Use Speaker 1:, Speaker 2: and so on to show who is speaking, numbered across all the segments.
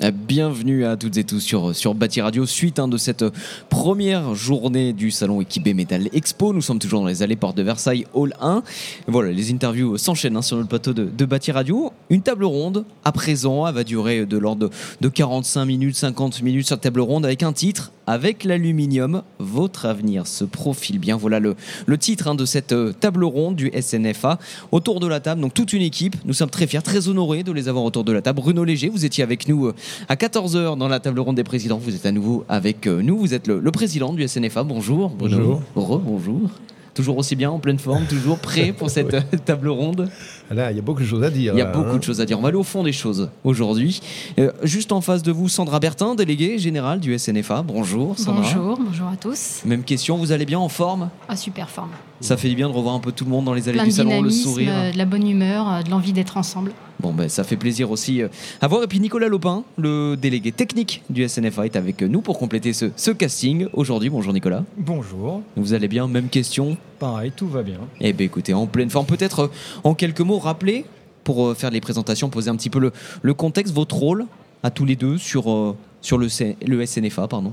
Speaker 1: Euh, bienvenue à toutes et tous sur, sur Radio, suite hein, de cette première journée du salon équipé Metal Expo. Nous sommes toujours dans les allées portes de Versailles, Hall 1. Voilà, les interviews s'enchaînent hein, sur notre plateau de, de Bâti Radio. Une table ronde, à présent, elle va durer de l'ordre de, de 45 minutes, 50 minutes sur table ronde avec un titre avec l'aluminium, votre avenir se profile bien. Voilà le, le titre hein, de cette euh, table ronde du SNFA. Autour de la table, donc toute une équipe. Nous sommes très fiers, très honorés de les avoir autour de la table. Bruno Léger, vous étiez avec nous euh, à 14h dans la table ronde des présidents. Vous êtes à nouveau avec euh, nous. Vous êtes le, le président du SNFA. Bonjour. Bruno.
Speaker 2: Bonjour.
Speaker 1: bonjour. Toujours aussi bien, en pleine forme, toujours prêt pour cette euh, table ronde.
Speaker 2: Là, il y a beaucoup de choses à dire.
Speaker 1: Il y a
Speaker 2: là,
Speaker 1: beaucoup
Speaker 2: hein.
Speaker 1: de choses à dire. On va aller au fond des choses aujourd'hui. Euh, juste en face de vous, Sandra Bertin, déléguée générale du SNFA. Bonjour, Sandra.
Speaker 3: Bonjour, bonjour à tous.
Speaker 1: Même question, vous allez bien en forme?
Speaker 3: Ah, super forme.
Speaker 1: Ça fait du bien de revoir un peu tout le monde dans les allées
Speaker 3: Plein
Speaker 1: du
Speaker 3: de
Speaker 1: salon, le sourire.
Speaker 3: euh, de la bonne humeur, euh, de l'envie d'être ensemble.
Speaker 1: Bon, ben, ça fait plaisir aussi euh, à voir. Et puis Nicolas Lopin, le délégué technique du SNFA, est avec nous pour compléter ce, ce casting aujourd'hui. Bonjour Nicolas.
Speaker 4: Bonjour,
Speaker 1: Vous allez bien? Même question?
Speaker 4: Pareil, tout va bien.
Speaker 1: Eh bien écoutez, en pleine forme. Peut-être en quelques mots, rappeler, pour faire les présentations, poser un petit peu le, le contexte, votre rôle à tous les deux sur, sur le, le SNFA. Pardon.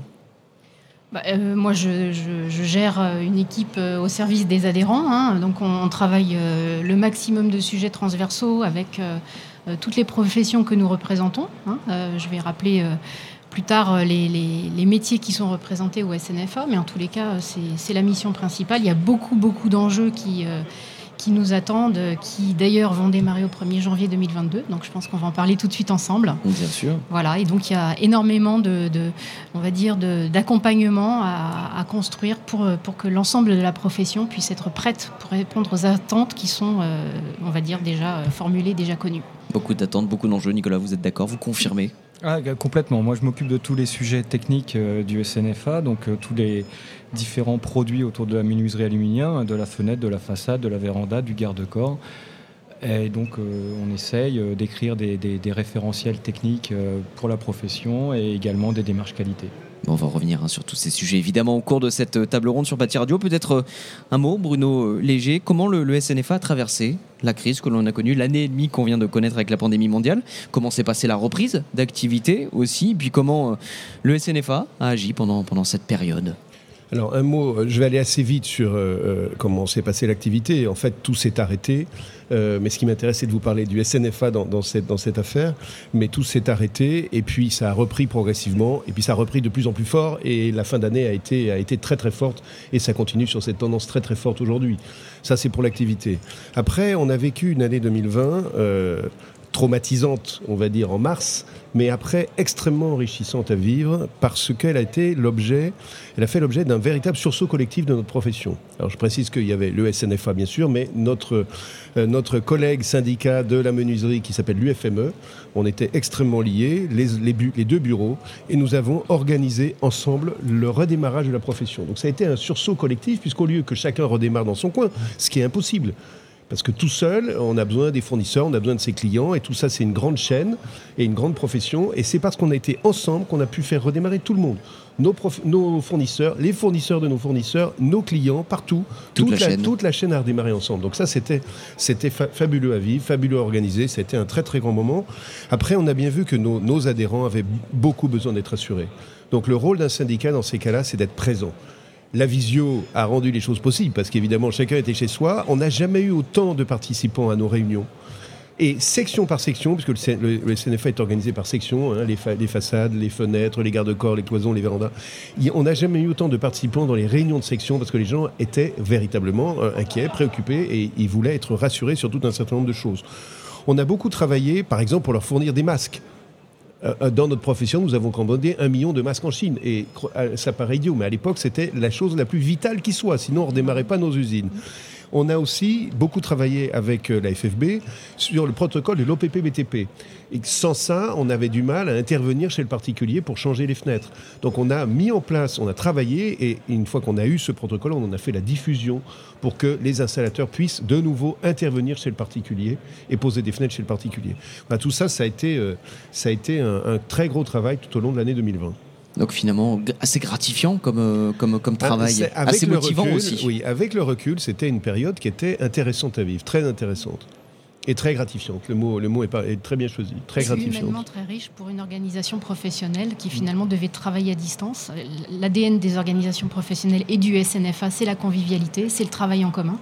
Speaker 3: Bah, euh, moi, je, gère euh, une équipe euh, au service des adhérents. hein. donc, on, travaille le maximum de sujets transversaux avec toutes les professions que nous représentons. hein. Je vais rappeler plus tard les, les- métiers qui sont représentés au SNFA, mais en tous les cas, c'est la mission principale. Il y a beaucoup, beaucoup d'enjeux qui, qui nous attendent, qui d'ailleurs vont démarrer au 1er janvier 2022. Donc, je pense qu'on va en parler tout de suite ensemble.
Speaker 1: Bien sûr.
Speaker 3: Voilà, et donc il y a énormément de, de- on va dire, d'accompagnement à, à construire pour, pour que l'ensemble de la profession puisse être prête pour répondre aux attentes qui sont, euh, on va dire, déjà euh, formulées, déjà connues.
Speaker 1: Beaucoup d'attentes, beaucoup d'enjeux. Nicolas, vous êtes d'accord Vous confirmez
Speaker 4: Ah, complètement. Moi, je m'occupe de tous les sujets techniques euh, du SNFA, donc euh, tous les différents produits autour de la menuiserie aluminium, de la fenêtre, de la façade, de la véranda, du garde-corps. Et donc, euh, on essaye d'écrire des, référentiels techniques pour la profession et également des démarches qualité.
Speaker 1: On va revenir hein, sur tous ces sujets, évidemment, au cours de cette euh, table ronde sur Bâti Radio. Peut-être euh, un mot, Bruno euh, Léger. Comment le, SNFA a traversé la crise que l'on a connue, l'année et demie qu'on vient de connaître avec la pandémie mondiale? Comment s'est passée la reprise d'activité aussi? Puis comment le SNFA a agi pendant cette période?
Speaker 2: Alors, un mot, euh, je vais aller assez vite sur euh, euh, comment s'est passée l'activité. En fait, tout s'est arrêté. Mais ce qui m'intéresse, c'est de vous parler du SNFA dans, cette, affaire. Mais tout s'est arrêté et puis ça a repris progressivement. Et puis ça a repris de plus en plus fort. Et la fin d'année a été, très très forte. Et ça continue sur cette tendance très très forte aujourd'hui. Ça, c'est pour l'activité. Après, on a vécu une année 2020. euh, traumatisante, on va dire, en mars, mais après extrêmement enrichissante à vivre parce qu'elle a été l'objet, elle a fait l'objet d'un véritable sursaut collectif de notre profession. Alors je précise qu'il y avait le SNFA bien sûr, mais notre, euh, notre collègue syndicat de la menuiserie qui s'appelle l'UFME, on était extrêmement liés, les, les, deux bureaux, et nous avons organisé ensemble le redémarrage de la profession. Donc ça a été un sursaut collectif puisqu'au lieu que chacun redémarre dans son coin, ce qui est impossible, parce que tout seul, on a besoin des fournisseurs, on a besoin de ses clients, et tout ça, c'est une grande chaîne et une grande profession. Et c'est parce qu'on a été ensemble qu'on a pu faire redémarrer tout le monde. Nos, fournisseurs, les fournisseurs de nos fournisseurs, nos clients, partout.
Speaker 1: Toute la chaîne.
Speaker 2: toute la chaîne a redémarré ensemble. Donc ça, c'était c'était fa- fabuleux à vivre, fabuleux à organiser. C'était un très très grand moment. Après, on a bien vu que nos, nos adhérents avaient beaucoup besoin d'être assurés. Donc le rôle d'un syndicat dans ces cas-là, c'est d'être présent. La visio a rendu les choses possibles parce qu'évidemment chacun était chez soi. On n'a jamais eu autant de participants à nos réunions. Et section par section, puisque le, le- le SNFA est organisé par section, hein, les, fa- les façades, les fenêtres, les garde-corps, les cloisons, les vérandas, on n'a jamais eu autant de participants dans les réunions de section parce que les gens étaient véritablement euh, inquiets, préoccupés et ils voulaient être rassurés sur tout un certain nombre de choses. On a beaucoup travaillé, par exemple, pour leur fournir des masques. Euh, dans notre profession, nous avons commandé un million de masques en Chine. Et euh, ça paraît idiot, mais à l'époque, c'était la chose la plus vitale qui soit. Sinon, on ne redémarrait pas nos usines. On a aussi beaucoup travaillé avec euh, la FFB sur le protocole de l'OPP-BTP. Sans ça, on avait du mal à intervenir chez le particulier pour changer les fenêtres. Donc on a mis en place, on a travaillé, et une fois qu'on a eu ce protocole, on en a fait la diffusion pour que les installateurs puissent de nouveau intervenir chez le particulier et poser des fenêtres chez le particulier. Bah, tout ça, ça a été, euh, un très gros travail tout au long de l'année 2020.
Speaker 1: Donc finalement, assez gratifiant comme, euh, comme, comme ah, travail, assez motivant aussi.
Speaker 2: Oui, avec le recul, c'était une période qui était intéressante à vivre, très intéressante. Et très gratifiante. Le mot, le mot est, pas, est très bien choisi. Très gratifiant.
Speaker 3: très riche pour une organisation professionnelle qui finalement devait travailler à distance. L'ADN des organisations professionnelles et du SNFA, c'est la convivialité, c'est le travail en commun.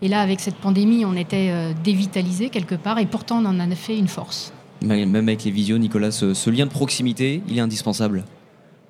Speaker 3: Et là, avec cette pandémie, on était euh, dévitalisé quelque part, et pourtant on en a fait une force.
Speaker 1: Même avec les visios, Nicolas, ce, lien de proximité, il est indispensable.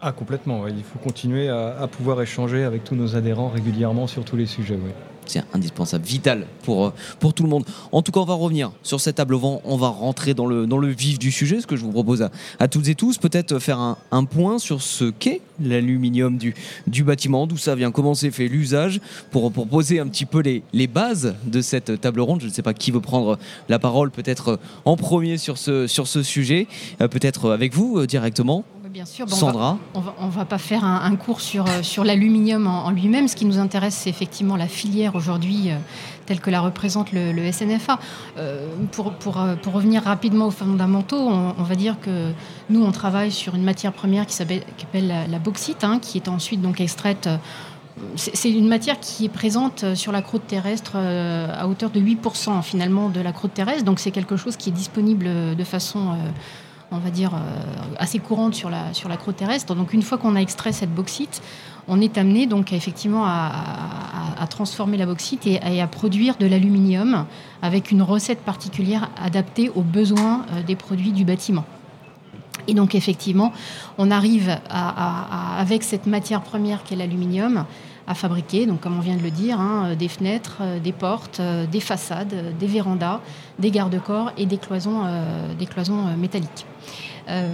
Speaker 4: Ah, complètement. Il faut continuer à, pouvoir échanger avec tous nos adhérents régulièrement sur tous les sujets.
Speaker 1: C'est indispensable, vital pour, euh, pour tout le monde. En tout cas, on va revenir sur cette table vent, on va rentrer dans le, vif du sujet, ce que je vous propose à, toutes et tous, peut-être faire un, point sur ce qu'est l'aluminium du, bâtiment, d'où ça vient, comment c'est fait l'usage, pour, poser un petit peu les, bases de cette table ronde. Je ne sais pas qui veut prendre la parole, peut-être en premier sur ce, sujet, euh, peut-être avec vous euh, directement.
Speaker 3: Bien sûr, Sandra. On ne va, pas faire un, cours sur, euh, sur l'aluminium en, lui-même. Ce qui nous intéresse, c'est effectivement la filière aujourd'hui euh, telle que la représente le, SNFA. Euh, pour, pour, pour, revenir rapidement aux fondamentaux, on, va dire que nous, on travaille sur une matière première qui s'appelle la, bauxite, hein, qui est ensuite donc extraite. C'est une matière qui est présente sur la croûte terrestre à hauteur de 8% finalement de la croûte terrestre. Donc c'est quelque chose qui est disponible de façon on va dire, euh, assez courante sur la, sur croûte terrestre. Donc une fois qu'on a extrait cette bauxite, on est amené donc effectivement à, transformer la bauxite et, à produire de l'aluminium avec une recette particulière adaptée aux besoins euh, des produits du bâtiment. Et donc effectivement, on arrive avec cette matière première qu'est l'aluminium à fabriquer, donc comme on vient de le dire, hein, des fenêtres, euh, des portes, des façades, des vérandas, des garde-corps et des cloisons métalliques. Euh,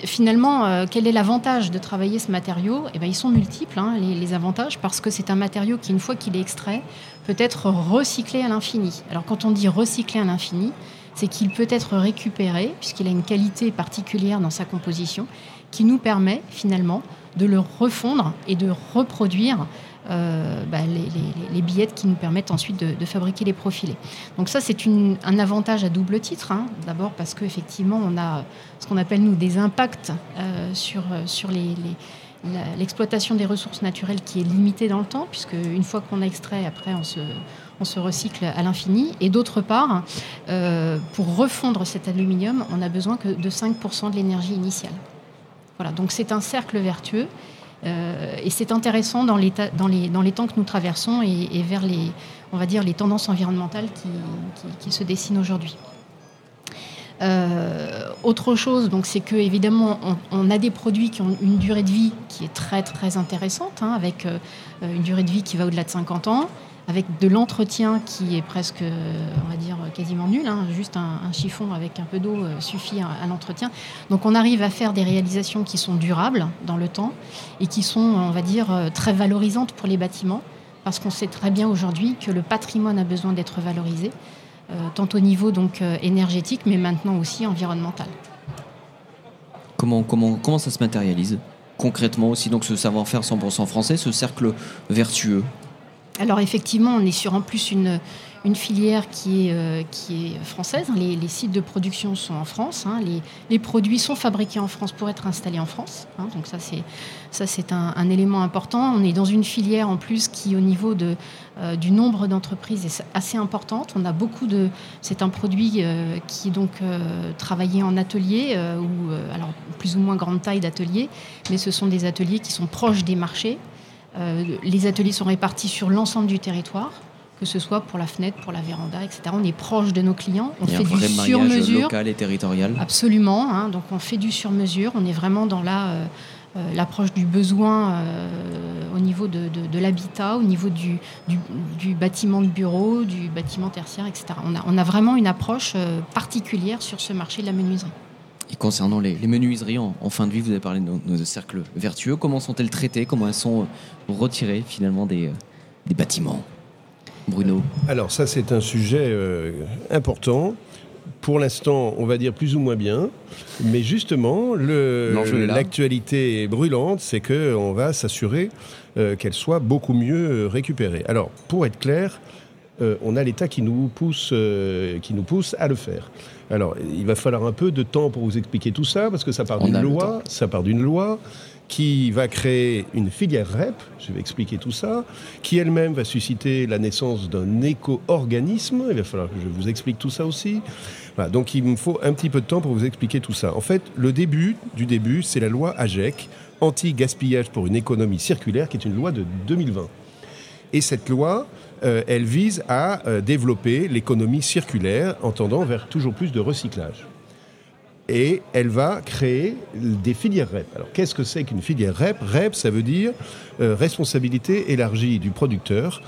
Speaker 3: finalement, euh, quel est l'avantage de travailler ce matériau? Eh bien, Ils sont multiples, hein, les, avantages, parce que c'est un matériau qui, une fois qu'il est extrait, peut être recyclé à l'infini. Alors quand on dit recyclé à l'infini, c'est qu'il peut être récupéré, puisqu'il a une qualité particulière dans sa composition, qui nous permet finalement de le refondre et de reproduire euh, bah, les, billettes qui nous permettent ensuite de, fabriquer les profilés. Donc ça, c'est un avantage à double titre. Hein. D'abord parce qu'effectivement, on a ce qu'on appelle, nous, des impacts euh, sur, sur l'exploitation des ressources naturelles qui est limitée dans le temps, puisque une fois qu'on a extrait, après, on se, on se recycle à l'infini. Et d'autre part, euh, pour refondre cet aluminium, on a besoin que de 5% de l'énergie initiale. Voilà, donc c'est un cercle vertueux. Euh, et c'est intéressant dans les, temps que nous traversons et, vers les, on va dire, les tendances environnementales qui, se dessinent aujourd'hui. Euh, autre chose, donc, c'est que évidemment, on, a des produits qui ont une durée de vie qui est très très intéressante, hein, avec euh, une durée de vie qui va au-delà de 50 ans avec de l'entretien qui est presque, on va dire, quasiment nul. Hein. juste un, chiffon avec un peu d'eau euh, suffit à, l'entretien. Donc on arrive à faire des réalisations qui sont durables dans le temps et qui sont, on va dire, euh, très valorisantes pour les bâtiments, parce qu'on sait très bien aujourd'hui que le patrimoine a besoin d'être valorisé, euh, tant au niveau donc énergétique, mais maintenant aussi environnemental.
Speaker 1: Comment, comment, comment ça se matérialise concrètement aussi donc ce savoir-faire 100% français, ce cercle vertueux?
Speaker 3: Alors effectivement, on est sur en plus une, filière qui est, euh, française. Les, sites de production sont en France. Hein. Les, produits sont fabriqués en France pour être installés en France. Hein. Donc ça, c'est un, élément important. On est dans une filière en plus qui, au niveau euh, du nombre d'entreprises, est assez importante. On a beaucoup de. C'est un produit euh, qui est donc travaillé en atelier ou alors plus ou moins grande taille d'atelier, mais ce sont des ateliers qui sont proches des marchés. Euh, les ateliers sont répartis sur l'ensemble du territoire que ce soit pour la fenêtre, pour la véranda, etc. On est proche de nos clients. On fait du sur-mesure.
Speaker 1: local et territorial.
Speaker 3: Absolument. Hein. donc on fait du sur-mesure. On est vraiment dans la, euh, euh, l'approche du besoin au niveau de, l'habitat, au niveau du, du, bâtiment de bureau, du bâtiment tertiaire, etc. On a, on a vraiment une approche particulière sur ce marché de la menuiserie.
Speaker 1: Et concernant les, menuiseries en, fin de vie, vous avez parlé de nos, cercles vertueux. Comment sont-elles traitées? Comment elles sont euh, retirées finalement des, euh, des bâtiments? Bruno
Speaker 2: Alors ça c'est un sujet euh, important. Pour l'instant, on va dire plus ou moins bien, mais justement, l'actualité brûlante, c'est qu'on va s'assurer qu'elle soit beaucoup mieux récupérée. Alors, pour être clair, on a l'État qui nous pousse, qui nous pousse à le faire. Alors, il va falloir un peu de temps pour vous expliquer tout ça, parce que ça part d'une loi, ça part d'une loi qui va créer une filière REP, je vais expliquer tout ça, qui elle-même va susciter la naissance d'un éco-organisme, il va falloir que je vous explique tout ça aussi. donc il me faut un petit peu de temps pour vous expliquer tout ça. En fait, le début du début, c'est la loi AGEC, anti-gaspillage pour une économie circulaire, qui est une loi de 2020. Et cette loi, euh, elle vise à euh, développer l'économie circulaire en tendant vers toujours plus de recyclage et elle va créer des filières REP. Alors qu'est-ce que c'est qu'une filière REP? REP, ça veut dire euh, responsabilité élargie du producteur.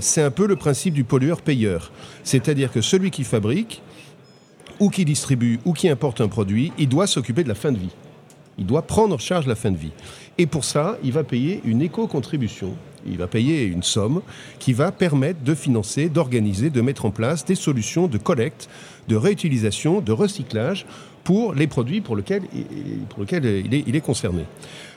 Speaker 2: C'est un peu le principe du pollueur-payeur. C'est-à-dire que celui qui fabrique, ou qui distribue, ou qui importe un produit, il doit s'occuper de la fin de vie. Il doit prendre en charge la fin de vie. Et pour ça, il va payer une éco-contribution. Il va payer une somme qui va permettre de financer, d'organiser, de mettre en place des solutions de collecte, de réutilisation, de recyclage pour les produits pour lesquels, il est concerné.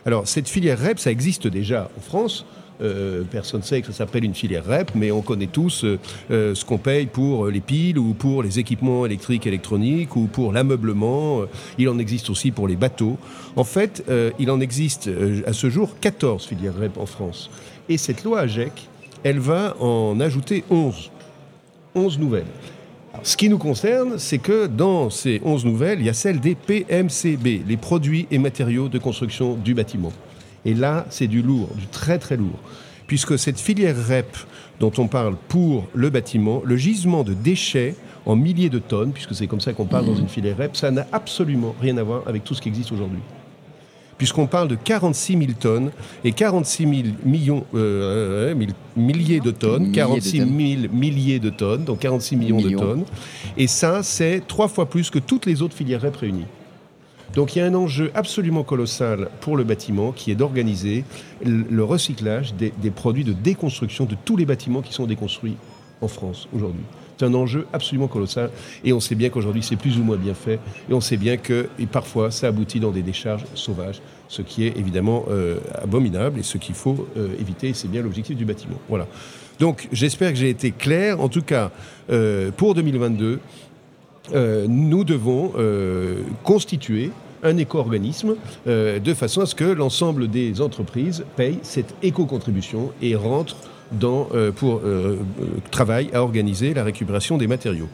Speaker 2: Alors, cette filière REP, ça existe déjà en France. Euh, personne ne sait que ça s'appelle une filière REP, mais on connaît tous euh, euh, ce qu'on paye pour les piles ou pour les équipements électriques, électroniques ou pour l'ameublement. Il en existe aussi pour les bateaux. En fait, il en existe à ce jour 14 filières REP en France. Et cette loi AGEC, elle va en ajouter 11. 11 nouvelles. Ce qui nous concerne, c'est que dans ces 11 nouvelles, il y a celle des PMCB, les produits et matériaux de construction du bâtiment. Et là, c'est du lourd, du très très lourd. Puisque cette filière REP dont on parle pour le bâtiment, le gisement de déchets en milliers de tonnes, puisque c'est comme ça qu'on parle dans une filière REP, ça n'a absolument rien à voir avec tout ce qui existe aujourd'hui puisqu'on parle de 46 000 tonnes et 46 000 millions, euh, euh, milliers de tonnes, 46 000 milliers de tonnes, donc 46 millions, de tonnes. Et ça, c'est trois fois plus que toutes les autres filières REP réunies. Donc il y a un enjeu absolument colossal pour le bâtiment qui est d'organiser le recyclage des, des produits de déconstruction de tous les bâtiments qui sont déconstruits en France aujourd'hui. C'est un enjeu absolument colossal. Et on sait bien qu'aujourd'hui, c'est plus ou moins bien fait. Et on sait bien que parfois, ça aboutit dans des décharges sauvages, ce qui est évidemment euh, abominable et ce qu'il faut euh, éviter. C'est bien l'objectif du bâtiment. Voilà. Donc, j'espère que j'ai été clair. En tout cas, euh, pour 2022, nous devons constituer un éco-organisme de façon à ce que l'ensemble des entreprises payent cette éco-contribution et rentrent dans, euh, pour euh, euh, travail à organiser la récupération des matériaux.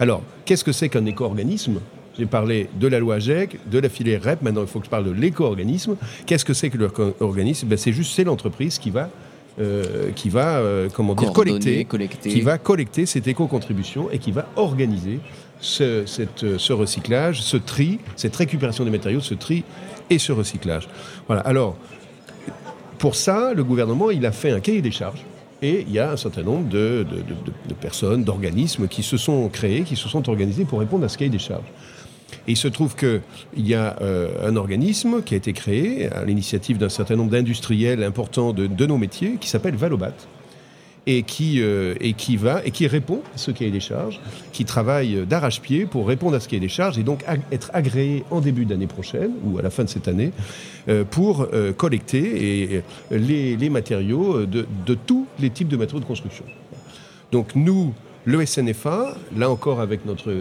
Speaker 2: Alors, qu'est-ce que c'est qu'un éco-organisme? J'ai parlé de la loi GEC, de la filière REP, maintenant il faut que je parle de l'éco-organisme. Qu'est-ce que c'est que l'éco-organisme? Ben, C'est juste, c'est l'entreprise qui va, qui va comment dire, collecter, qui va collecter cette éco-contribution et qui va organiser ce, cette, ce recyclage, ce tri, cette récupération des matériaux, ce tri et ce recyclage. Voilà. Alors, pour ça, le gouvernement, il a fait un cahier des charges et il y a un certain nombre de, personnes, d'organismes qui se sont créés, qui se sont organisés pour répondre à ce cahier des charges. Et il se trouve qu'il y a euh, un organisme qui a été créé à l'initiative d'un certain nombre d'industriels importants de, de, nos métiers qui s'appelle Valobat, et qui, euh, et qui va et qui répond à ce cahier des charges, qui travaille d'arrache-pied pour répondre à ce cahier des charges et donc être agréé en début d'année prochaine ou à la fin de cette année euh, pour euh, collecter les, matériaux de, tous les types de matériaux de construction. Donc nous, le SNFA, là encore avec notre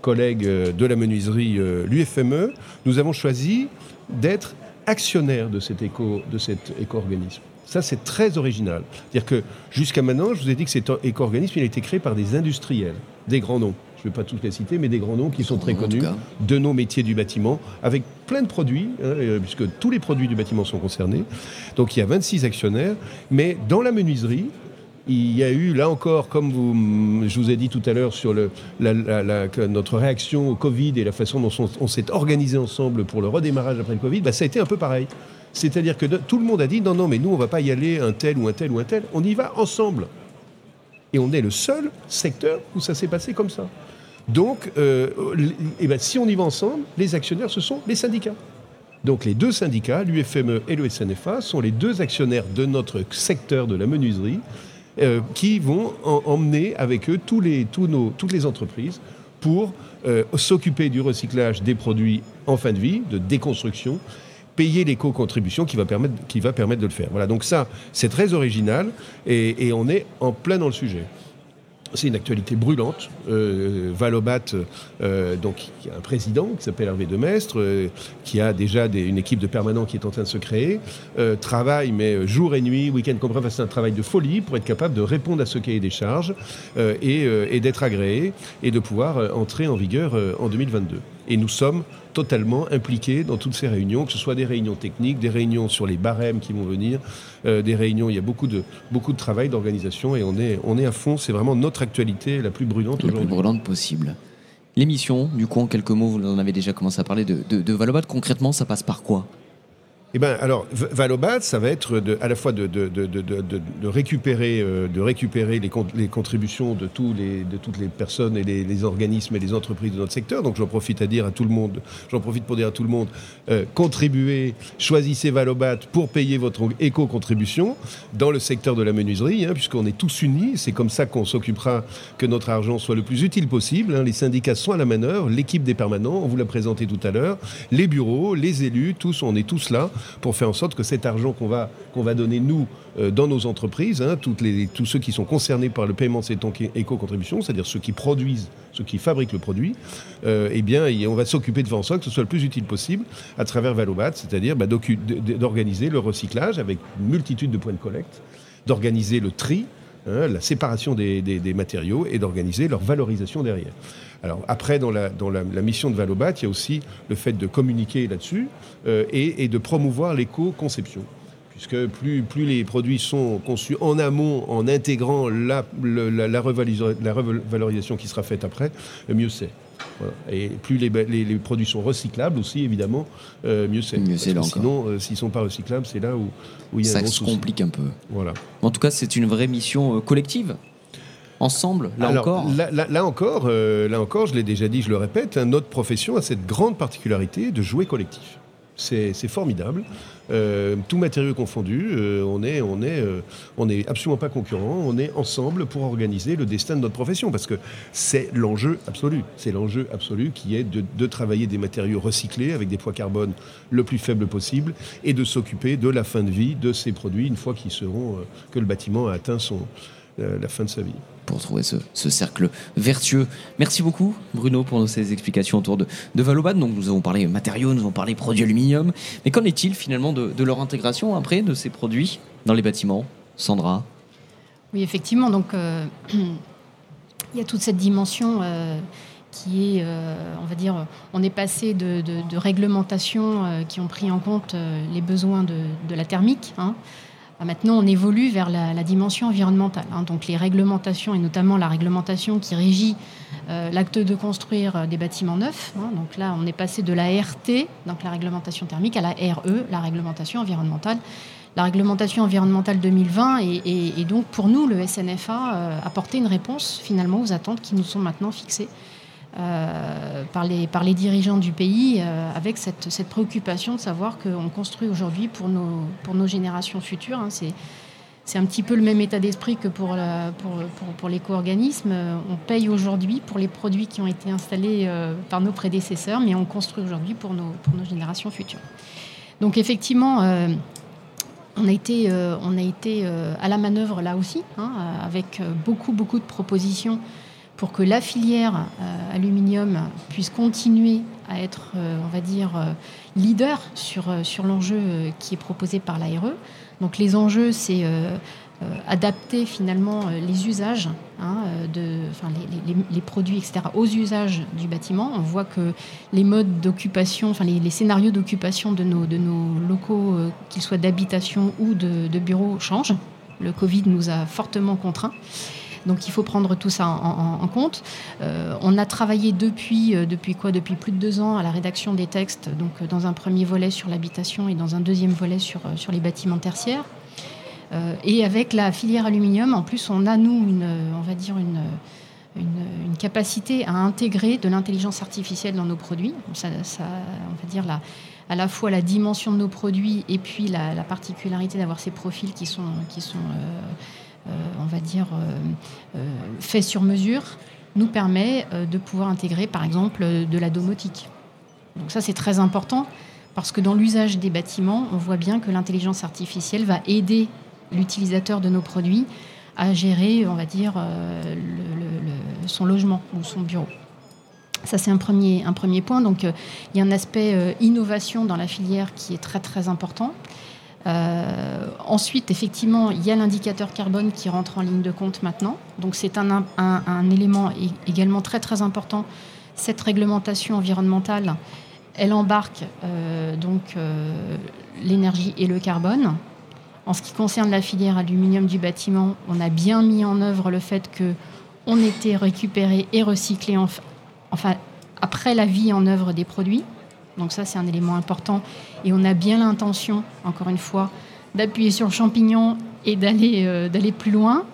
Speaker 2: collègue de la menuiserie, l'UFME, nous avons choisi d'être actionnaire de cet éco-organisme. Ça, c'est très original. C'est-à-dire que jusqu'à maintenant, je vous ai dit que cet éco-organisme, il a été créé par des industriels, des grands noms. Je ne vais pas tous les citer, mais des grands noms qui sont très connus de nos métiers du bâtiment, avec plein de produits, hein, euh, puisque tous les produits du bâtiment sont concernés. Donc il y a 26 actionnaires, mais dans la menuiserie, il y a eu, là encore, comme vous, je vous ai dit tout à l'heure sur notre réaction au Covid et la façon dont on, s'est organisé ensemble pour le redémarrage après le Covid, bah, ça a été un peu pareil. C'est-à-dire que tout le monde a dit non, non, mais nous, on ne va pas y aller un tel ou un tel ou un tel. On y va ensemble. Et on est le seul secteur où ça s'est passé comme ça. Donc, euh, et ben, si on y va ensemble, les actionnaires, ce sont les syndicats. Donc les deux syndicats, l'UFME et le SNFA, sont les deux actionnaires de notre secteur de la menuiserie euh, qui vont emmener avec eux toutes les entreprises pour euh, s'occuper du recyclage des produits en fin de vie, de déconstruction, payer l'éco-contribution qui va permettre, qui va permettre de le faire. Voilà, donc ça, c'est très original et, on est en plein dans le sujet. C'est une actualité brûlante. Euh, Valobat, euh, donc, y a un président qui s'appelle Hervé Demestre, euh, qui a déjà une équipe de permanents qui est en train de se créer, travaille, mais jour et nuit, week-end compris, c'est un travail de folie pour être capable de répondre à ce cahier des charges et, et d'être agréé et de pouvoir entrer en vigueur en 2022. Et nous sommes totalement impliqués dans toutes ces réunions, que ce soit des réunions techniques, des réunions sur les barèmes qui vont venir, euh, des réunions, il y a beaucoup de, beaucoup de travail d'organisation et on est, on est à fond, c'est vraiment notre actualité la plus brûlante aujourd'hui.
Speaker 1: La plus brûlante possible. L'émission, du coup, en quelques mots, vous en avez déjà commencé à parler de, de, de Valobat. Concrètement, ça passe par quoi?
Speaker 2: Eh ben, alors, Valobat, ça va être à la fois de, de, de récupérer, euh, récupérer les, contributions de, tous les, de toutes les personnes et les, les, organismes et les entreprises de notre secteur. Donc, j'en profite à dire à tout le monde, j'en profite pour dire à tout le monde, euh, contribuez, choisissez Valobat pour payer votre éco-contribution dans le secteur de la menuiserie, hein, puisqu'on est tous unis. C'est comme ça qu'on s'occupera que notre argent soit le plus utile possible. Hein. Les syndicats sont à la manœuvre, l'équipe des permanents, on vous l'a présenté tout à l'heure, les bureaux, les élus, tous, on est tous là pour faire en sorte que cet argent qu'on va, donner, nous, euh, dans nos entreprises, hein, tous ceux qui sont concernés par le paiement de cette éco-contribution, c'est-à-dire ceux qui produisent, ceux qui fabriquent le produit, euh, eh bien, on va s'occuper de faire en sorte que ce soit le plus utile possible à travers Valobat, c'est-à-dire bah, d'organiser le recyclage avec une multitude de points de collecte, d'organiser le tri, hein, la séparation des matériaux et d'organiser leur valorisation derrière. Alors après, dans la, dans la, mission de Valobat, il y a aussi le fait de communiquer là-dessus euh, et, de promouvoir l'éco-conception. Puisque plus, plus les produits sont conçus en amont, en intégrant la, la, revalorisation qui sera faite après, mieux c'est. Et plus les, les, produits sont recyclables aussi, évidemment, euh, mieux c'est. Sinon, euh, s'ils ne sont pas recyclables, c'est là où, où il y a
Speaker 1: Ça
Speaker 2: un
Speaker 1: se complique un peu.
Speaker 2: Voilà.
Speaker 1: En tout cas, c'est une vraie mission collective ensemble, là encore
Speaker 2: là, encore, euh, là encore, je l'ai déjà dit, je le répète, hein, notre profession a cette grande particularité de jouer collectif. C'est formidable. Euh, tout matériau confondu, euh, on est, on est, on est absolument pas concurrents. On est ensemble pour organiser le destin de notre profession parce que c'est l'enjeu absolu. C'est l'enjeu absolu qui est de, de, travailler des matériaux recyclés avec des poids carbone le plus faible possible et de s'occuper de la fin de vie de ces produits une fois qu'ils seront que le bâtiment a atteint son la fin de sa vie
Speaker 1: pour trouver ce, cercle vertueux. Merci beaucoup Bruno pour ces explications autour de, de Valobat. Donc nous avons parlé matériaux, nous avons parlé produits aluminium. Mais qu'en est-il finalement de, leur intégration après de ces produits dans les bâtiments Sandra?
Speaker 3: Oui effectivement, donc euh, il y a toute cette dimension euh, qui est, euh, on va dire, on est passé de, réglementations qui ont pris en compte les besoins de, la thermique. Hein, maintenant, on évolue vers la, dimension environnementale. Hein. donc les réglementations, et notamment la réglementation qui régit euh, l'acte de construire euh, des bâtiments neufs. Hein. donc là, on est passé de la RT, donc la réglementation thermique, à la RE, la réglementation environnementale. La réglementation environnementale 2020 et, donc pour nous, le SNFA, euh, apporter une réponse finalement aux attentes qui nous sont maintenant fixées. Euh, par, les, par les dirigeants du pays euh, avec cette, cette, préoccupation de savoir qu'on construit aujourd'hui pour nos, pour nos générations futures. Hein. c'est, c'est un petit peu le même état d'esprit que pour, pour, pour, pour l'éco-organisme. On paye aujourd'hui pour les produits qui ont été installés euh, par nos prédécesseurs, mais on construit aujourd'hui pour nos, pour nos générations futures. Donc effectivement, on a été, on a été à la manœuvre là aussi, hein, avec beaucoup, beaucoup de propositions pour que la filière euh, aluminium puisse continuer à être, euh, on va dire, euh, leader sur, sur l'enjeu qui est proposé par l'ARE. Donc les enjeux, c'est adapter finalement les usages, hein, les, produits, etc., aux usages du bâtiment. On voit que les modes d'occupation, enfin les, scénarios d'occupation de nos, de nos locaux, qu'ils soient d'habitation ou de, de bureaux, changent. Le Covid nous a fortement contraints. Donc il faut prendre tout ça en, compte. Euh, on a travaillé depuis, euh, depuis quoi? Depuis plus de deux ans à la rédaction des textes, donc euh, dans un premier volet sur l'habitation et dans un deuxième volet sur, sur les bâtiments tertiaires. et avec la filière aluminium, en plus, on a, nous, une, on va dire, une, une, capacité à intégrer de l'intelligence artificielle dans nos produits. Ça, on va dire, à la fois la dimension de nos produits et puis la, particularité d'avoir ces profils qui sont, qui sont on va dire, euh, euh, fait sur mesure, nous permet de pouvoir intégrer, par exemple, de la domotique. Donc ça, c'est très important parce que dans l'usage des bâtiments, on voit bien que l'intelligence artificielle va aider l'utilisateur de nos produits à gérer, on va dire, son logement ou son bureau. Ça, c'est un premier, un premier point. Donc, il y a un aspect innovation dans la filière qui est très, très important. Ensuite, effectivement, il y a l'indicateur carbone qui rentre en ligne de compte maintenant. Donc, c'est un, élément également très, très important. Cette réglementation environnementale, elle embarque donc l'énergie et le carbone. En ce qui concerne la filière aluminium du bâtiment, on a bien mis en œuvre le fait que on était récupéré et recyclé enfin, après la vie en œuvre des produits. Donc ça, c'est un élément important. Et on a bien l'intention, encore une fois, d'appuyer sur le champignon et d'aller euh, plus loin.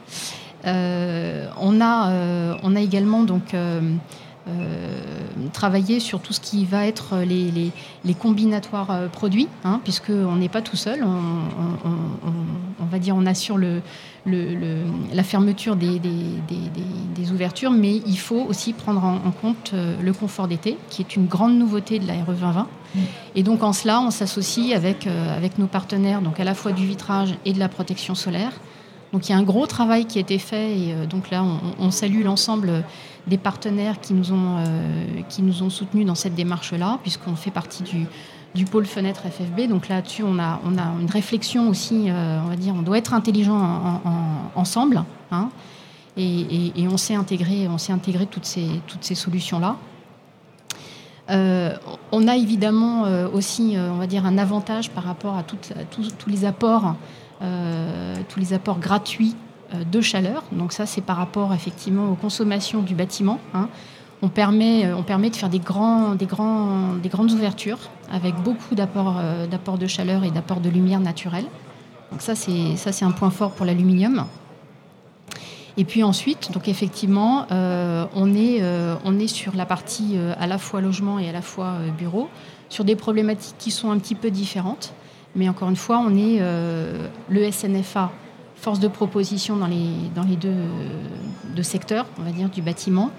Speaker 3: Euh, on, a, euh, on a également donc travailler sur tout ce qui va être les, combinatoires produits, hein, puisqu'on n'est pas tout seul. On, va dire on assure la fermeture des, ouvertures, mais il faut aussi prendre en, compte euh, le confort d'été, qui est une grande nouveauté de la RE 2020. Et donc en cela, on s'associe avec, avec nos partenaires, donc à la fois du vitrage et de la protection solaire. Donc il y a un gros travail qui a été fait et donc là on salue l'ensemble des partenaires qui nous ont, euh, qui nous ont soutenus dans cette démarche-là, puisqu'on fait partie du, pôle fenêtre FFB. Donc là-dessus, on a, on a une réflexion aussi, euh, on va dire, on doit être intelligent ensemble. Hein, et, on s'est intégré, on s'est intégré toutes ces, toutes ces solutions-là. Euh, on a évidemment aussi, on va dire, un avantage par rapport à, tous les apports, gratuits euh, de chaleur. Donc ça, c'est par rapport effectivement aux consommations du bâtiment. Hein. On, permet, euh, de faire des, des, grandes ouvertures avec beaucoup d'apports euh, de chaleur et d'apports de lumière naturelle. Donc ça, c'est un point fort pour l'aluminium. Et puis ensuite, donc effectivement, on, est, on est sur la partie à la fois logement et à la fois bureau, sur des problématiques qui sont un petit peu différentes. Mais encore une fois, on est le SNFA force de proposition dans les, dans les deux, secteurs, on va dire, du bâtiment,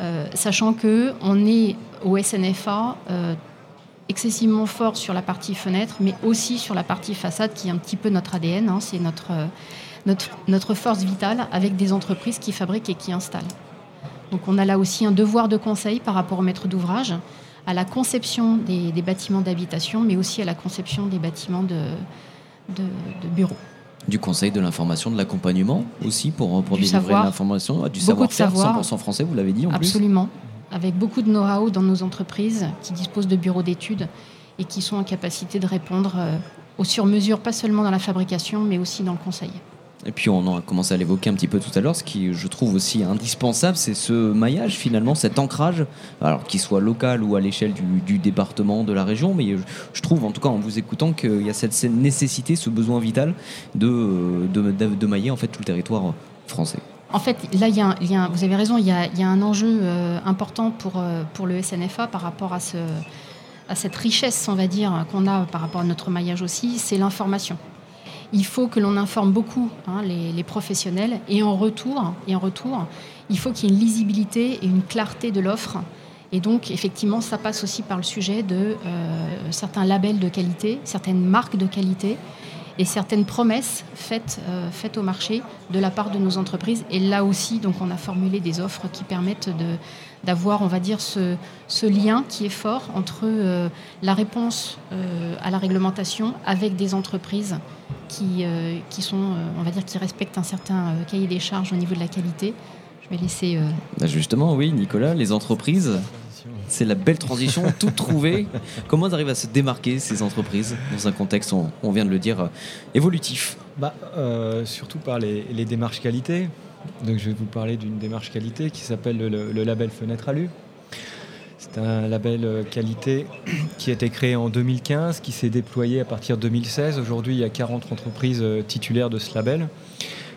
Speaker 3: euh, sachant qu'on est au SNFA euh, excessivement fort sur la partie fenêtre, mais aussi sur la partie façade, qui est un petit peu notre ADN, hein, c'est notre, notre, notre force vitale avec des entreprises qui fabriquent et qui installent. Donc on a là aussi un devoir de conseil par rapport au maître d'ouvrage, à la conception des, bâtiments d'habitation, mais aussi à la conception des bâtiments de, de bureaux
Speaker 1: du conseil de l'information, de l'accompagnement aussi pour, pour délivrer l'information, du savoir-faire savoir. 100% français, vous l'avez dit en
Speaker 3: Absolument. Avec beaucoup de know-how dans nos entreprises qui disposent de bureaux d'études et qui sont en capacité de répondre euh, aux sur-mesures, pas seulement dans la fabrication, mais aussi dans le conseil.
Speaker 1: Et puis on a commencé à l'évoquer un petit peu tout à l'heure, ce qui je trouve aussi indispensable, c'est ce maillage finalement, cet ancrage, alors qu'il soit local ou à l'échelle du, département, de la région, mais je, trouve en tout cas en vous écoutant qu'il y a cette nécessité, ce besoin vital de, de, mailler en fait tout le territoire français.
Speaker 3: En fait, là, y a, vous avez raison, il y a, un enjeu euh, important pour, euh, pour le SNFA par rapport à, ce, à cette richesse, on va dire, qu'on a par rapport à notre maillage aussi, c'est l'information il faut que l'on informe beaucoup hein, les, professionnels et en retour, il faut qu'il y ait une lisibilité et une clarté de l'offre. Et donc, effectivement, ça passe aussi par le sujet de euh, certains labels de qualité, certaines marques de qualité et certaines promesses faites, euh, faites au marché de la part de nos entreprises. Et là aussi, donc, on a formulé des offres qui permettent d'avoir, on va dire, ce, lien qui est fort entre euh, la réponse à la réglementation avec des entreprises qui, euh, sont, euh, on va dire, qui respectent un certain euh, cahier des charges au niveau de la qualité. Je vais laisser.
Speaker 1: Bah, justement, oui, Nicolas, les entreprises. C'est la belle transition, tout trouvé. Comment on arrive à se démarquer ces entreprises dans un contexte, on, on vient de le dire, évolutif?
Speaker 4: Bah, Surtout par les, les, démarches qualité. Donc je vais vous parler d'une démarche qualité qui s'appelle le, le, label Fenêtre Alu. C'est un label euh, qualité qui a été créé en 2015, qui s'est déployé à partir de 2016. Aujourd'hui, il y a 40 entreprises euh, titulaires de ce label.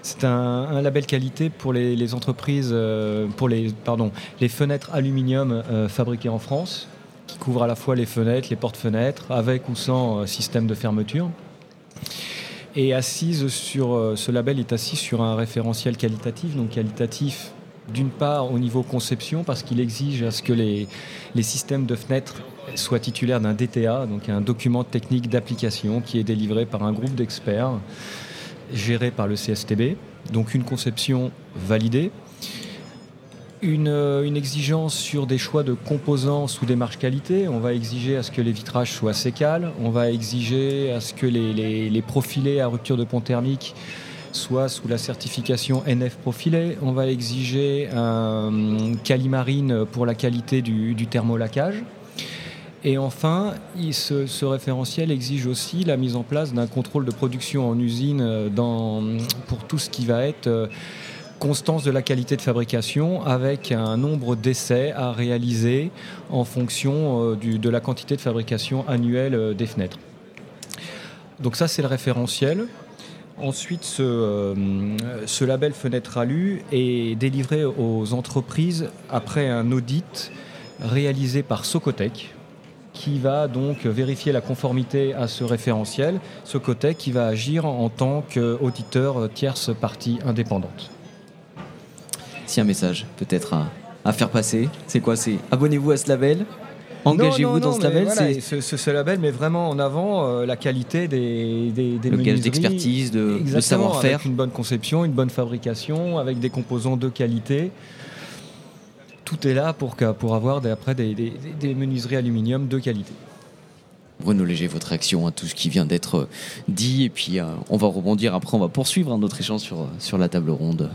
Speaker 4: C'est un, label qualité pour les, entreprises, euh, pour les, pardon, les fenêtres aluminium fabriquées en France, qui couvrent à la fois les fenêtres, les portes-fenêtres, avec ou sans système de fermeture. Et assise sur ce label est assis sur un référentiel qualitatif, donc qualitatif d'une part au niveau conception, parce qu'il exige à ce que les, les systèmes de fenêtres soient titulaires d'un DTA, donc un document technique d'application qui est délivré par un groupe d'experts géré par le CSTB. donc une conception validée, une, une, exigence sur des choix de composants sous démarche qualité. On va exiger à ce que les vitrages soient sécales. On va exiger à ce que les, profilés à rupture de pont thermique soient sous la certification NF profilé. On va exiger un calimarine pour la qualité du, du thermolacage. Et enfin, ce, référentiel exige aussi la mise en place d'un contrôle de production en usine dans, pour tout ce qui va être constance de la qualité de fabrication avec un nombre d'essais à réaliser en fonction du, de la quantité de fabrication annuelle des fenêtres. Donc ça, c'est le référentiel. Ensuite, ce, euh, ce, label Fenêtre Alu est délivré aux entreprises après un audit réalisé par Socotec, qui va donc vérifier la conformité à ce référentiel. Socotec qui va agir en tant qu'auditeur tierce partie indépendante.
Speaker 1: Si un message peut-être à, à, faire passer, c'est quoi? C'est abonnez-vous à ce label? Engagez-vous dans ce label?
Speaker 4: Voilà, ce, ce, ce, label met vraiment en avant euh, la qualité des, des, des
Speaker 1: le gage d'expertise, de, de savoir-faire,
Speaker 4: une bonne conception, une bonne fabrication, avec des composants de qualité. Tout est là pour, pour avoir des, après des, des, des menuiseries aluminium de qualité.
Speaker 1: Bruno Léger, votre réaction à tout ce qui vient d'être dit, et puis euh, on va rebondir après, on va poursuivre un autre échange sur, sur la table ronde.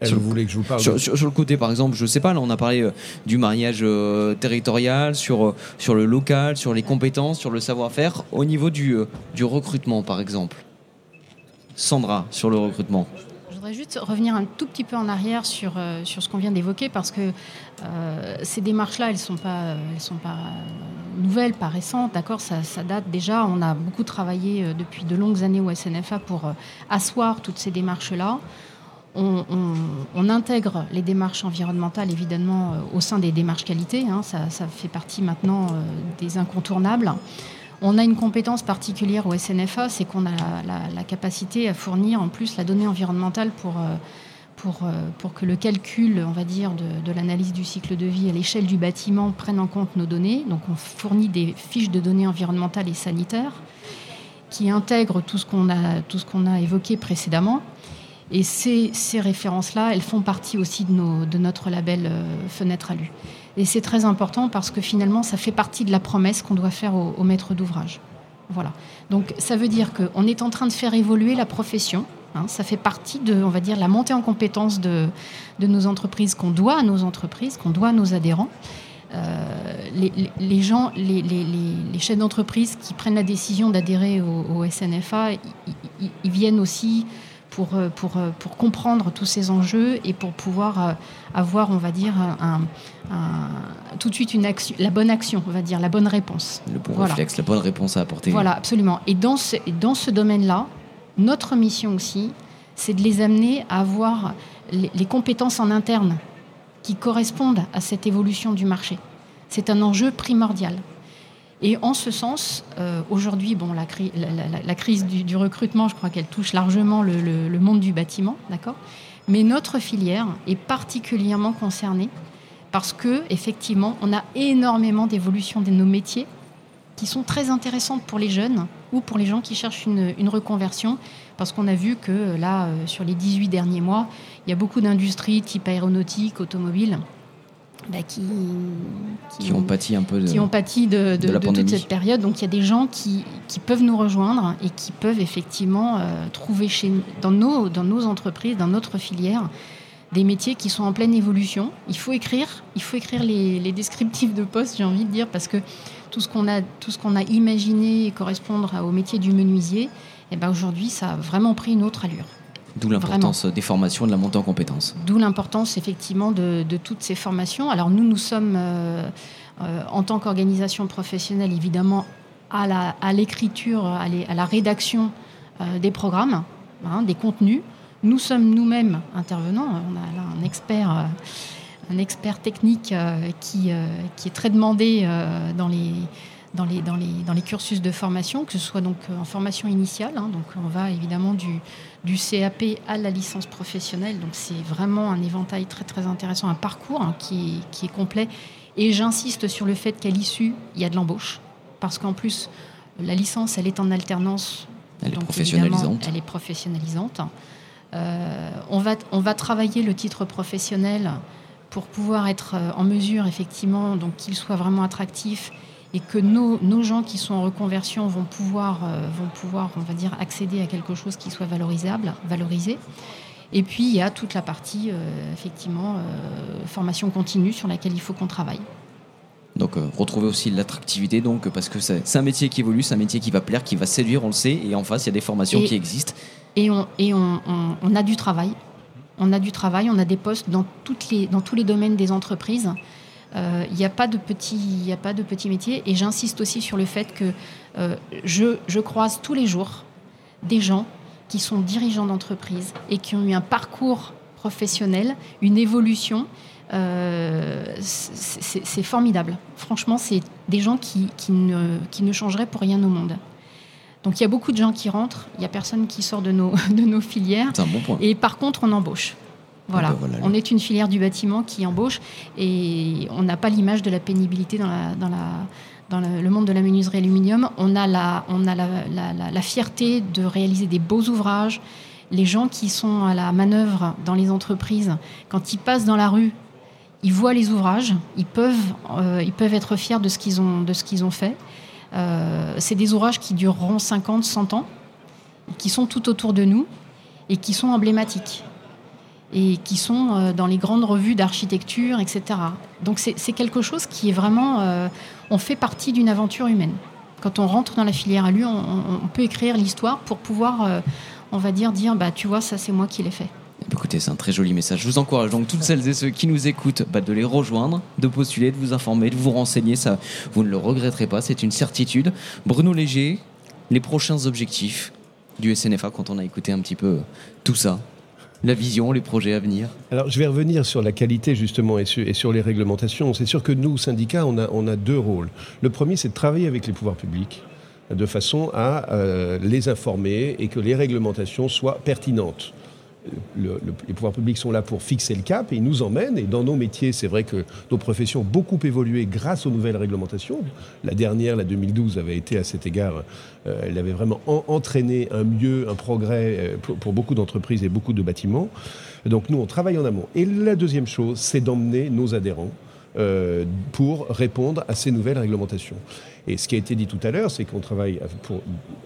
Speaker 2: Elle sur, voulait que je vous parle
Speaker 1: sur, sur, sur, le côté, par exemple, je sais pas, là, on a parlé euh, du mariage euh, territorial, sur, euh, sur le local, sur les compétences, sur le savoir-faire. Au niveau du, euh, du recrutement, par exemple. Sandra, sur le recrutement.
Speaker 3: Voudrais juste revenir un tout petit peu en arrière sur, euh, sur ce qu'on vient d'évoquer, parce que euh, ces démarches-là, elles ne sont pas, elles sont pas nouvelles, pas récentes, d'accord? Ça, date déjà. On a beaucoup travaillé depuis de longues années au SNFA pour asseoir toutes ces démarches-là. On, intègre les démarches environnementales évidemment euh, au sein des démarches qualité, hein, ça, fait partie maintenant euh, des incontournables. On a une compétence particulière au SNFA, c'est qu'on a la, capacité à fournir en plus la donnée environnementale pour, euh, pour que le calcul, on va dire, de, l'analyse du cycle de vie à l'échelle du bâtiment prenne en compte nos données. Donc on fournit des fiches de données environnementales et sanitaires qui intègrent tout ce qu'on a évoqué précédemment. Et ces, ces références-là, elles font partie aussi de, notre label euh, Fenêtre à lu. Et c'est très important parce que finalement, ça fait partie de la promesse qu'on doit faire au, au maître d'ouvrage. Voilà. Donc ça veut dire qu'on est en train de faire évoluer la profession. Hein, ça fait partie de, on va dire, la montée en compétence de, nos entreprises qu'on doit à nos entreprises, qu'on doit à nos adhérents. Euh, les, gens, les, les, les chefs d'entreprise qui prennent la décision d'adhérer au, SNFA, ils viennent aussi pour, pour, pour comprendre tous ces enjeux et pour pouvoir avoir, on va dire, un, un, tout de suite une action, la bonne action, on va dire, la bonne réponse.
Speaker 1: Le bon voilà. réflexe, la bonne réponse à apporter.
Speaker 3: Voilà, absolument. Et dans ce, dans ce domaine-là, notre mission aussi, c'est de les amener à avoir les, les compétences en interne qui correspondent à cette évolution du marché. C'est un enjeu primordial. Et en ce sens, euh, aujourd'hui, la, cri la, la, la, crise du, recrutement, je crois qu'elle touche largement le, monde du bâtiment, Mais notre filière est particulièrement concernée parce que, effectivement, on a énormément d'évolutions de nos métiers qui sont très intéressantes pour les jeunes ou pour les gens qui cherchent une, une reconversion, parce qu'on a vu que là, euh, sur les 18 derniers mois, il y a beaucoup d'industries type aéronautique, automobile, bah, qui,
Speaker 1: qui, qui, ont pâti un peu de,
Speaker 3: qui ont pâti de, de, de, de toute cette période. Donc il y a des gens qui, qui, peuvent nous rejoindre et qui peuvent effectivement euh, trouver chez, dans, nos, dans nos entreprises, dans notre filière, des métiers qui sont en pleine évolution. Il faut écrire, il faut écrire les, les descriptifs de poste, j'ai envie de dire, parce que tout ce qu'on a, tout ce qu'on a imaginé correspondre au métier du menuisier, et eh ben aujourd'hui, ça a vraiment pris une autre allure.
Speaker 1: D'où l'importance des formations, de la montée en compétences.
Speaker 3: D'où l'importance effectivement de, de, toutes ces formations. Alors nous, nous sommes euh, euh, en tant qu'organisation professionnelle évidemment à l'écriture, à, à, la rédaction euh, des programmes, hein, des contenus. Nous sommes nous-mêmes intervenants. On a là un expert, un expert technique qui, qui est très demandé dans les dans les, dans, les, dans les cursus de formation, que ce soit donc en formation initiale, hein, donc on va évidemment du, du CAP à la licence professionnelle, donc c'est vraiment un éventail très très intéressant, un parcours hein, qui, est, qui est complet. Et j'insiste sur le fait qu'à l'issue, il y a de l'embauche, parce qu'en plus, la licence, elle est en alternance.
Speaker 1: Elle est professionnalisante.
Speaker 3: Elle est professionnalisante. on, va, on va travailler le titre professionnel pour pouvoir être en mesure, effectivement, donc qu'il soit vraiment attractif et que nos, nos, gens qui sont en reconversion vont pouvoir, vont pouvoir, on va dire, accéder à quelque chose qui soit valorisable, valorisé. Et puis, il y a toute la partie, euh, effectivement, euh, formation continue sur laquelle il faut qu'on travaille.
Speaker 1: Donc euh, retrouver aussi l'attractivité, donc parce que c'est un métier qui évolue, c'est un métier qui va plaire, qui va séduire, on le sait, et en face il y a des formations qui existent.
Speaker 3: Et, on, et on, on, a du travail, on a du travail, on a des postes dans, toutes les, dans tous les domaines des entreprises. Il n'y a, pas de petits, a pas de petits métiers, et j'insiste aussi sur le fait que je, je croise tous les jours des gens qui sont dirigeants d'entreprise et qui ont eu un parcours professionnel, une évolution. Euh, c'est formidable. Franchement, c'est des gens qui, qui, ne, qui ne changeraient pour rien au monde. Donc il y a beaucoup de gens qui rentrent, il n'y a personne qui sort de nos, de nos filières.
Speaker 1: C'est un bon point.
Speaker 3: Et par contre, on embauche. Voilà. Ah ben on est une filière du bâtiment qui embauche et on n'a pas l'image de la pénibilité dans la, dans la, dans le monde de la menuiserie aluminium, on a, la, on a la, fierté de réaliser des beaux ouvrages. Les gens qui sont à la manœuvre dans les entreprises, quand ils passent dans la rue, ils voient les ouvrages, ils peuvent, euh, ils peuvent être fiers de ce qu'ils ont, de ce qu'ils ont fait. Euh, c'est des ouvrages qui dureront 50, 100 ans, qui sont tout autour de nous et qui sont emblématiques et qui sont euh, dans les grandes revues d'architecture, etc. Donc c'est quelque chose qui est vraiment... Euh, on fait partie d'une aventure humaine. Quand on rentre dans la filière alu, on, on peut écrire l'histoire pour pouvoir, euh, on va dire, dire, bah, tu vois, ça c'est moi qui l'ai fait.
Speaker 1: Écoutez, c'est un très joli message. Je vous encourage donc toutes celles et ceux qui nous écoutent bah, de les rejoindre, de postuler, de vous informer, de vous renseigner. Ça, vous ne le regretterez pas, c'est une certitude. Bruno Léger, les prochains objectifs du SNFA quand on a écouté un petit peu tout ça la vision, les projets à venir
Speaker 2: Alors, je vais revenir sur la qualité, justement, et sur, les réglementations. C'est sûr que nous, syndicats, on a, deux rôles. Le premier, c'est de travailler avec les pouvoirs publics de façon à euh, les informer et que les réglementations soient pertinentes les pouvoirs publics sont là pour fixer le cap et ils nous emmènent. Et dans nos métiers, c'est vrai que nos professions ont beaucoup évolué grâce aux nouvelles réglementations. La dernière, la 2012, avait été à cet égard, euh, elle avait vraiment entraîné un mieux, un progrès euh, pour, beaucoup d'entreprises et beaucoup de bâtiments. Donc nous, on travaille en amont. Et la deuxième chose, c'est d'emmener nos adhérents euh, pour répondre à ces nouvelles réglementations. Et ce qui a été dit tout à l'heure, c'est qu'on travaille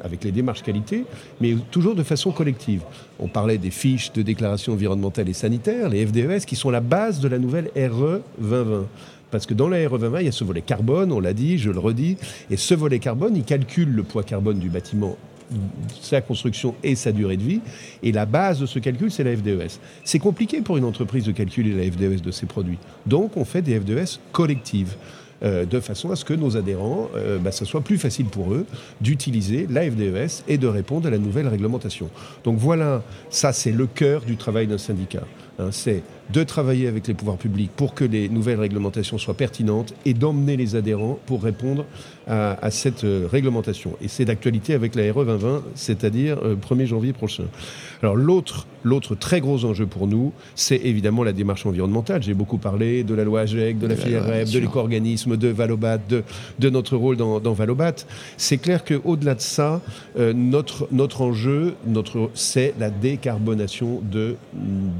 Speaker 2: avec les démarches qualité, mais toujours de façon collective. On parlait des fiches de déclaration environnementale et sanitaire, les FDES, qui sont la base de la nouvelle RE 2020. Parce que dans la RE 2020, il y a ce volet carbone, on l'a dit, je le redis, et ce volet carbone, il calcule le poids carbone du bâtiment sa construction et sa durée de vie. Et la base de ce calcul, c'est la FDES. C'est compliqué pour une entreprise de calculer la FDES de ses produits. Donc, on fait des FDES collectives. Euh, de façon à ce que nos adhérents, euh, bah, ça soit plus facile pour eux d'utiliser la FDES et de répondre à la nouvelle réglementation. Donc voilà, ça c'est le cœur du travail d'un syndicat. Hein. c'est de travailler avec les pouvoirs publics pour que les nouvelles réglementations soient pertinentes et d'emmener les adhérents pour répondre à, cette euh, réglementation. Et c'est d'actualité avec la RE 2020, c'est-à-dire 1er euh, janvier prochain. Alors l'autre, l'autre très gros enjeu pour nous, c'est évidemment la démarche environnementale. J'ai beaucoup parlé de la loi AGEC, de la filière REP, de l'éco-organisme, de Valobat, de, de, notre rôle dans, dans Valobat. C'est clair qu'au-delà de ça, euh, notre, notre enjeu, notre, c'est la décarbonation de,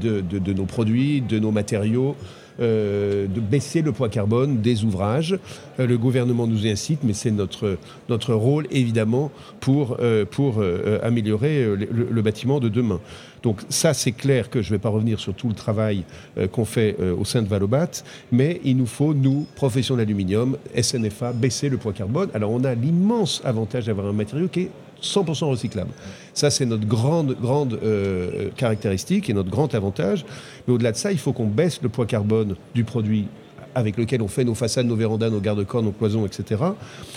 Speaker 2: de, de, de nos produits, de nos matériaux, euh, de baisser le poids carbone des ouvrages. Euh, le gouvernement nous incite, mais c'est notre, notre rôle, évidemment, pour, euh, pour améliorer le, bâtiment de demain. Donc ça, c'est clair que je ne vais pas revenir sur tout le travail qu'on fait au sein de Valobat, mais il nous faut, nous, profession d'aluminium, SNFA, baisser le poids carbone. Alors on a l'immense avantage d'avoir un matériau qui est 100% recyclable. Ça, c'est notre grande, grande euh, caractéristique et notre grand avantage. Mais au-delà de ça, il faut qu'on baisse le poids carbone du produit avec lequel on fait nos façades, nos vérandas, nos garde-corps, nos cloisons, etc.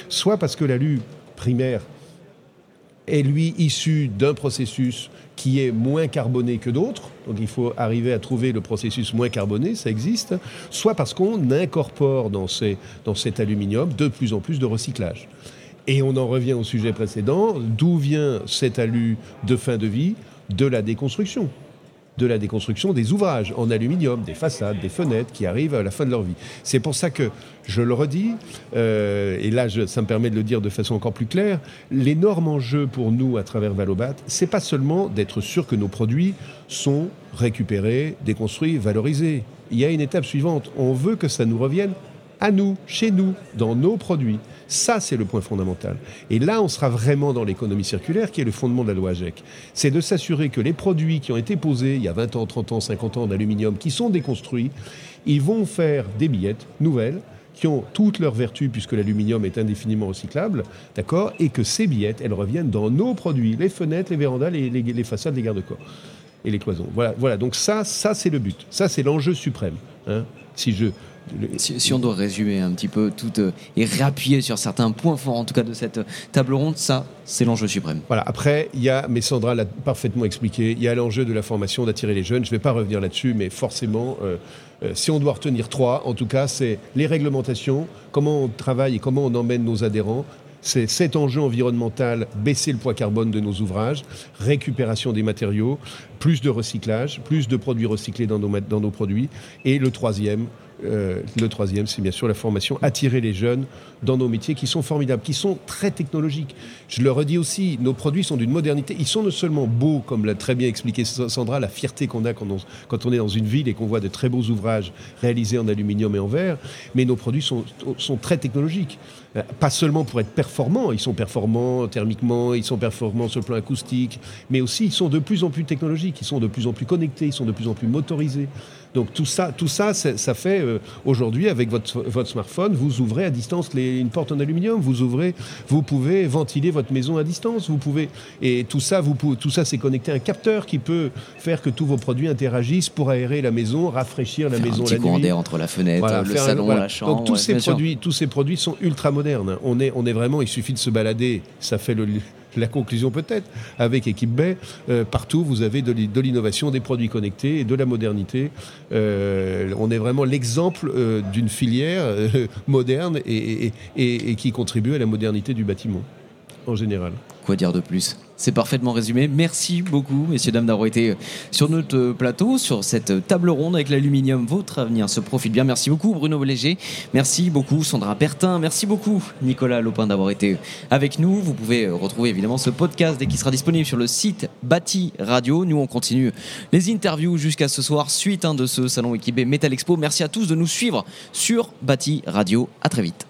Speaker 2: Soit parce que l'alu primaire est, lui, issu d'un processus qui est moins carboné que d'autres, donc il faut arriver à trouver le processus moins carboné, ça existe, soit parce qu'on incorpore dans, ces, dans cet aluminium de plus en plus de recyclage. Et on en revient au sujet précédent, d'où vient cet alu de fin de vie De la déconstruction. de la déconstruction des ouvrages en aluminium, des façades, des fenêtres qui arrivent à la fin de leur vie. C'est pour ça que, je le redis, euh, et là ça me permet de le dire de façon encore plus claire, l'énorme enjeu pour nous à travers Valobat, c'est pas seulement d'être sûr que nos produits sont récupérés, déconstruits, valorisés. Il y a une étape suivante. On veut que ça nous revienne à nous, chez nous, dans nos produits. Ça, c'est le point fondamental. Et là, on sera vraiment dans l'économie circulaire, qui est le fondement de la loi AGEC. C'est de s'assurer que les produits qui ont été posés il y a 20 ans, 30 ans, 50 ans d'aluminium, qui sont déconstruits, ils vont faire des billettes nouvelles qui ont toutes leurs vertus puisque l'aluminium est indéfiniment recyclable, d'accord, et que ces billettes, elles reviennent dans nos produits, les fenêtres, les vérandas, les, façades, les garde-corps et les cloisons. Voilà, voilà. Donc ça, ça c'est le but. Ça c'est l'enjeu suprême. Hein. Si je
Speaker 1: si, on doit résumer un petit peu tout euh, et réappuyer sur certains points forts, en tout cas de cette euh, table ronde, ça, c'est l'enjeu suprême.
Speaker 2: Voilà. Après, il y a, mais Sandra l'a parfaitement expliqué, il y a l'enjeu de la formation, d'attirer les jeunes. Je ne vais pas revenir là-dessus, mais forcément, euh, si on doit retenir trois, en tout cas, c'est les réglementations, comment on travaille et comment on emmène nos adhérents, c'est cet enjeu environnemental, baisser le poids carbone de nos ouvrages, récupération des matériaux, plus de recyclage, plus de produits recyclés dans nos, dans nos produits. Et le troisième, euh, le troisième, c'est bien sûr la formation, attirer les jeunes dans nos métiers qui sont formidables, qui sont très technologiques. Je le redis aussi, nos produits sont d'une modernité. Ils sont non seulement beaux, comme l'a très bien expliqué Sandra, la fierté qu'on a quand on, est dans une ville et qu'on voit de très beaux ouvrages réalisés en aluminium et en verre, mais nos produits sont, sont très technologiques. Euh, pas seulement pour être performants, ils sont performants thermiquement, ils sont performants sur le plan acoustique, mais aussi ils sont de plus en plus technologiques, ils sont de plus en plus connectés, ils sont de plus en plus motorisés. Donc tout ça, tout ça, ça fait euh, aujourd'hui avec votre, votre smartphone, vous ouvrez à distance les, une porte en aluminium, vous ouvrez, vous pouvez ventiler votre maison à distance, vous pouvez et tout ça, vous tout ça, c'est connecté à un capteur qui peut faire que tous vos produits interagissent pour aérer la maison, rafraîchir la maison
Speaker 1: un petit
Speaker 2: la nuit.
Speaker 1: entre la fenêtre, le salon, la chambre.
Speaker 2: Donc tous ces produits, tous ces produits sont ultra modernes. On est, on est vraiment, il suffit de se balader, ça fait le la conclusion peut-être, avec Équipe B, euh, partout vous avez de l'innovation, des produits connectés et de la modernité. Euh, on est vraiment l'exemple euh, d'une filière moderne et, qui contribue à la modernité du bâtiment en général.
Speaker 1: Quoi dire de plus? C'est parfaitement résumé. Merci beaucoup, messieurs, dames, d'avoir été sur notre plateau, sur cette table ronde avec l'aluminium. Votre avenir se profite bien. Merci beaucoup, Bruno Léger. Merci beaucoup, Sandra Pertin. Merci beaucoup, Nicolas Lopin, d'avoir été avec nous. Vous pouvez retrouver évidemment ce podcast dès qu'il sera disponible sur le site Bâti Radio. Nous, on continue les interviews jusqu'à ce soir, suite hein, de ce salon équipé Metal Expo. Merci à tous de nous suivre sur Bâti Radio. À très vite.